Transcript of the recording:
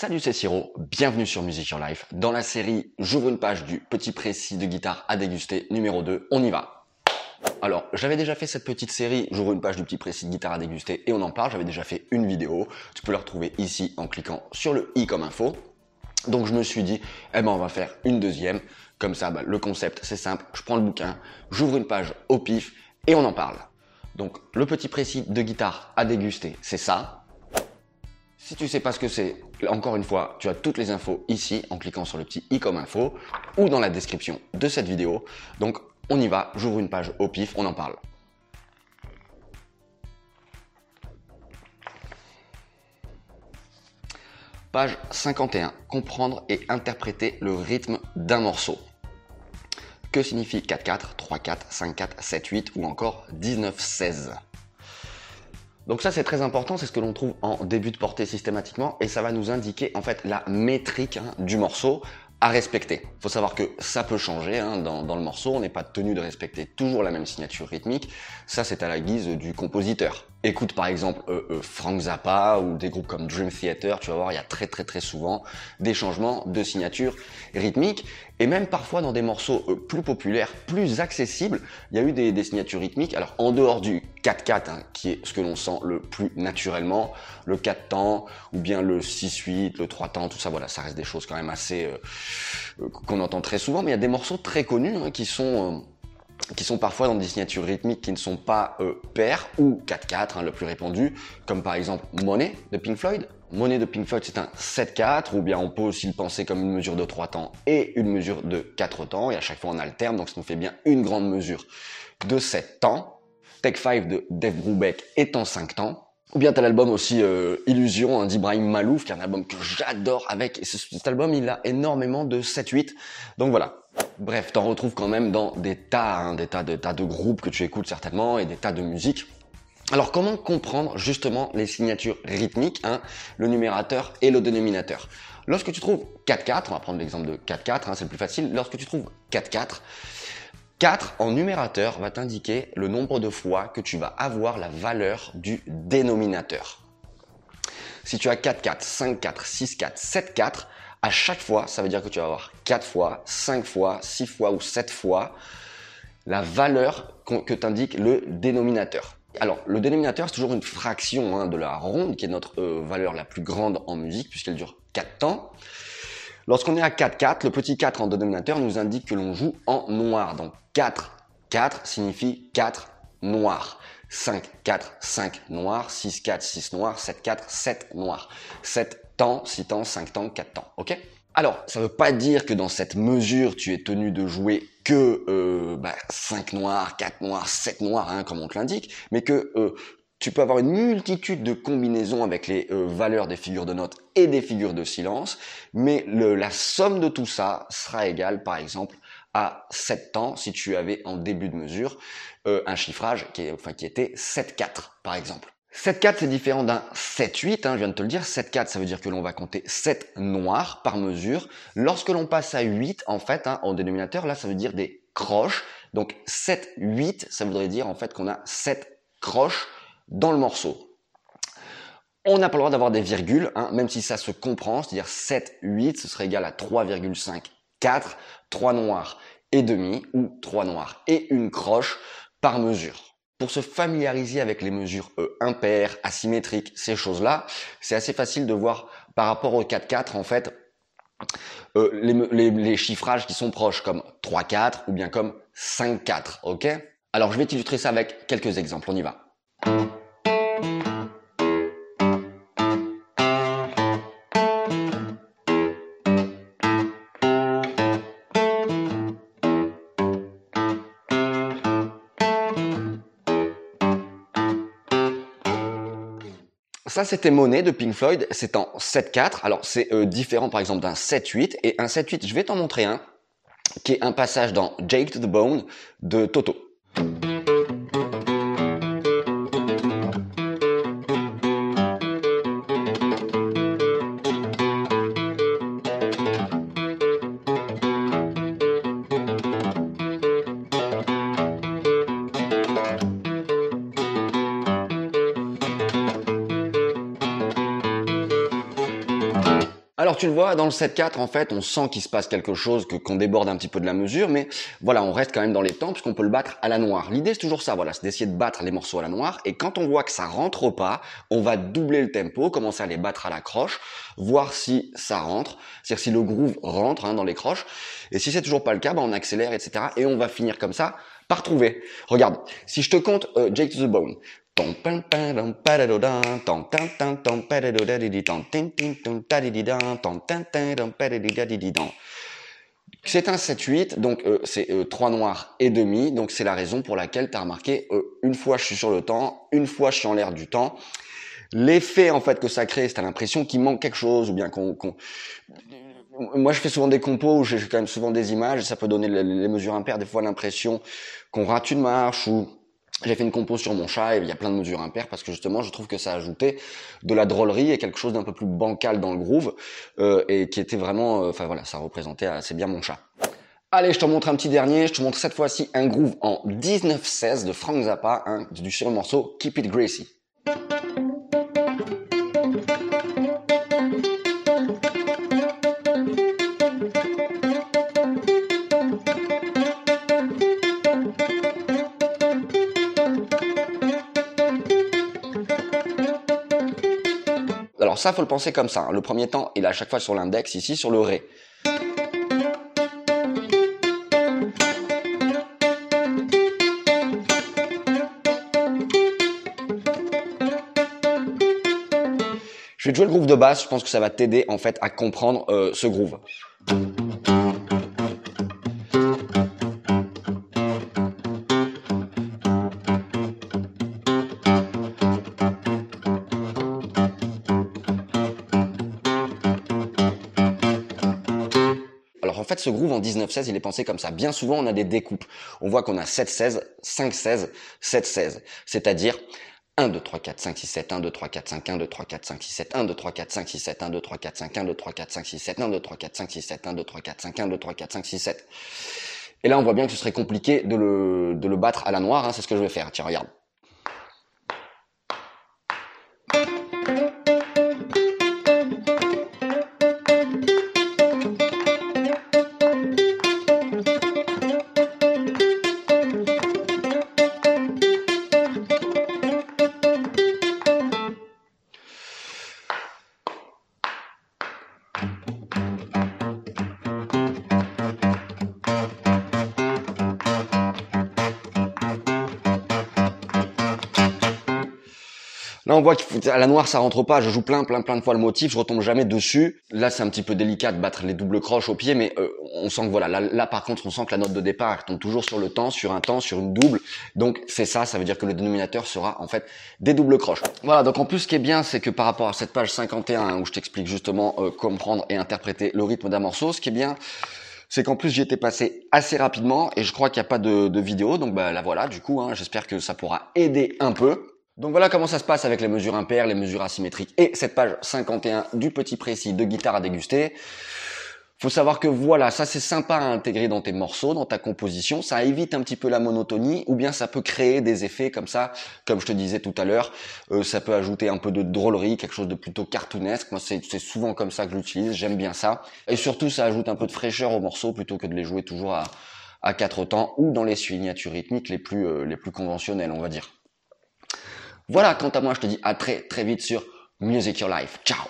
Salut, c'est Siro, bienvenue sur Music Your Life. Dans la série, j'ouvre une page du petit précis de guitare à déguster numéro 2, on y va. Alors, j'avais déjà fait cette petite série, j'ouvre une page du petit précis de guitare à déguster et on en parle, j'avais déjà fait une vidéo, tu peux la retrouver ici en cliquant sur le i comme info. Donc je me suis dit, eh ben on va faire une deuxième, comme ça bah, le concept c'est simple, je prends le bouquin, j'ouvre une page au pif et on en parle. Donc le petit précis de guitare à déguster, c'est ça. Si tu sais pas ce que c'est, encore une fois, tu as toutes les infos ici en cliquant sur le petit i comme info ou dans la description de cette vidéo. Donc on y va, j'ouvre une page au pif, on en parle. Page 51. Comprendre et interpréter le rythme d'un morceau. Que signifie 4-4, 3-4, 5-4, 7-8 ou encore 19-16 donc ça c'est très important, c'est ce que l'on trouve en début de portée systématiquement et ça va nous indiquer en fait la métrique hein, du morceau à respecter. Il faut savoir que ça peut changer hein, dans, dans, le morceau, on n'est pas tenu de respecter toujours la même signature rythmique, ça c'est à la guise du compositeur. Écoute par exemple euh, euh, Frank Zappa ou des groupes comme Dream Theater, tu vas voir il y a très très très souvent des changements de signature rythmique et même parfois dans des morceaux euh, plus populaires, plus accessibles, il y a eu des, des signatures rythmiques. Alors en dehors du 4-4 hein, qui est ce que l'on sent le plus naturellement, le 4 temps ou bien le 6-8, le 3 temps, tout ça voilà, ça reste des choses quand même assez qu'on entend très souvent, mais il y a des morceaux très connus hein, qui sont qui sont parfois dans des signatures rythmiques qui ne sont pas euh, paires ou 4-4, hein, le plus répandu, comme par exemple Money de Pink Floyd. Money de Pink Floyd, c'est un 7-4, ou bien on peut aussi le penser comme une mesure de 3 temps et une mesure de 4 temps, et à chaque fois on alterne, donc ça nous fait bien une grande mesure de 7 temps. Take 5 de Dave Brubeck est en 5 temps. Ou bien t'as l'album aussi euh, Illusion hein, d'Ibrahim Malouf, qui est un album que j'adore avec, et cet album il a énormément de 7-8. Donc voilà, Bref, t'en retrouves quand même dans des tas, hein, des tas de tas de groupes que tu écoutes certainement et des tas de musiques. Alors comment comprendre justement les signatures rythmiques, hein, le numérateur et le dénominateur? Lorsque tu trouves 4-4, on va prendre l'exemple de 4-4, hein, c'est le plus facile, lorsque tu trouves 4-4, 4 en numérateur va t'indiquer le nombre de fois que tu vas avoir la valeur du dénominateur. Si tu as 4-4, 5-4, 6-4, 7-4, à chaque fois, ça veut dire que tu vas avoir 4 fois, 5 fois, 6 fois ou 7 fois la valeur que t'indique le dénominateur. Alors, le dénominateur, c'est toujours une fraction hein, de la ronde, qui est notre euh, valeur la plus grande en musique, puisqu'elle dure 4 temps. Lorsqu'on est à 4-4, le petit 4 en dénominateur nous indique que l'on joue en noir. Donc 4, 4 signifie 4 noir. 5, 4, 5 noir. 6, 4, 6 noir. 7, 4, 7 noir. 7 temps, 6 temps, 5 temps, 4 temps. Ok? Alors, ça ne veut pas dire que dans cette mesure, tu es tenu de jouer que euh, bah, 5 noirs, 4 noirs, 7 noirs, hein, comme on te l'indique, mais que euh, tu peux avoir une multitude de combinaisons avec les euh, valeurs des figures de notes et des figures de silence, mais le, la somme de tout ça sera égale, par exemple, à 7 temps si tu avais en début de mesure euh, un chiffrage qui, est, enfin, qui était 7-4, par exemple. 7-4, c'est différent d'un 7-8, hein, je viens de te le dire. 7-4, ça veut dire que l'on va compter 7 noirs par mesure. Lorsque l'on passe à 8, en fait, hein, en dénominateur, là, ça veut dire des croches. Donc 7-8, ça voudrait dire en fait qu'on a 7 croches dans le morceau. On n'a pas le droit d'avoir des virgules, hein, même si ça se comprend, c'est-à-dire 7, 8, ce serait égal à 3,5, 4, 3 noirs et demi, ou 3 noirs et une croche par mesure pour se familiariser avec les mesures euh, impaires, asymétriques, ces choses-là, c'est assez facile de voir par rapport au 4-4 en fait euh, les, les, chiffrages qui sont proches comme 3-4 ou bien comme 5-4, ok? Alors je vais t'illustrer ça avec quelques exemples, on y va. Ça, c'était Monet de Pink Floyd. C'est en 7-4. Alors, c'est euh, différent, par exemple, d'un 7-8. Et un 7-8, je vais t'en montrer un, qui est un passage dans Jake to the Bone de Toto. Alors tu le vois, dans le 7-4, en fait, on sent qu'il se passe quelque chose, que qu'on déborde un petit peu de la mesure, mais voilà, on reste quand même dans les temps puisqu'on peut le battre à la noire. L'idée c'est toujours ça, voilà, c'est d'essayer de battre les morceaux à la noire, et quand on voit que ça rentre pas, on va doubler le tempo, commencer à les battre à la croche, voir si ça rentre, c'est-à-dire si le groove rentre hein, dans les croches, et si c'est toujours pas le cas, bah, on accélère, etc. Et on va finir comme ça par trouver. Regarde, si je te compte euh, Jake to the Bone, c'est un 7-8, donc euh, c'est euh, 3 noirs et demi, donc c'est la raison pour laquelle tu as remarqué, euh, une fois je suis sur le temps, une fois je suis en l'air du temps. L'effet en fait que ça crée, c'est à l'impression qu'il manque quelque chose, ou bien qu'on... Moi je fais souvent des compos où j'ai quand même souvent des images, ça peut donner les mesures impaires, des fois l'impression qu'on rate une marche, ou j'ai fait une compo sur mon chat et il y a plein de mesures impaires parce que justement je trouve que ça ajoutait de la drôlerie et quelque chose d'un peu plus bancal dans le groove euh, et qui était vraiment, euh, enfin voilà, ça représentait assez bien mon chat. Allez, je te montre un petit dernier. Je te montre cette fois-ci un groove en 19-16 de Frank Zappa, hein, du sur le morceau Keep It Gracie. Ça, faut le penser comme ça. Hein. Le premier temps, il est à chaque fois sur l'index, ici sur le Ré. Je vais te jouer le groove de basse, je pense que ça va t'aider en fait à comprendre euh, ce groove. Fait, ce groove en 19-16, il est pensé comme ça. Bien souvent, on a des découpes. On voit qu'on a 7-16, 5-16, 7-16. C'est-à-dire 1, 2, 3, 4, 5, 6, 7, 1, 2, 3, 4, 5, 1, 2, 3, 4, 5, 6, 7, 1, 2, 3, 4, 5, 6, 7, 1, 2, 3, 4, 5, 1, 2, 3, 4, 5, 6, 7, 1, 2, 3, 4, 5, 6, 7, 1, 2, 3, 4, 5, 1, 2, 3, 4, 5, 6, 7. Et là, on voit bien que ce serait compliqué de le, de le battre à la noire. Hein, c'est ce que je vais faire. Tiens, regarde. Là, on voit qu'à la noire, ça rentre pas. Je joue plein, plein, plein de fois le motif. Je retombe jamais dessus. Là, c'est un petit peu délicat de battre les doubles croches au pied, mais euh, on sent que voilà. Là, par contre, on sent que la note de départ tombe toujours sur le temps, sur un temps, sur une double. Donc, c'est ça. Ça veut dire que le dénominateur sera en fait des doubles croches. Voilà. Donc, en plus, ce qui est bien, c'est que par rapport à cette page 51 hein, où je t'explique justement euh, comprendre et interpréter le rythme d'un morceau, ce qui est bien, c'est qu'en plus j'y étais passé assez rapidement et je crois qu'il n'y a pas de, de, vidéo, donc bah là voilà, du coup, hein, j'espère que ça pourra aider un peu. Donc voilà comment ça se passe avec les mesures impaires, les mesures asymétriques et cette page 51 du petit précis de guitare à déguster. Faut savoir que voilà, ça c'est sympa à intégrer dans tes morceaux, dans ta composition. Ça évite un petit peu la monotonie ou bien ça peut créer des effets comme ça, comme je te disais tout à l'heure. Euh, ça peut ajouter un peu de drôlerie, quelque chose de plutôt cartoonesque. Moi c'est souvent comme ça que j'utilise, j'aime bien ça. Et surtout ça ajoute un peu de fraîcheur aux morceaux plutôt que de les jouer toujours à, quatre temps ou dans les signatures rythmiques les plus, euh, les plus conventionnelles, on va dire. Voilà, quant à moi, je te dis à très très vite sur Music Your Life. Ciao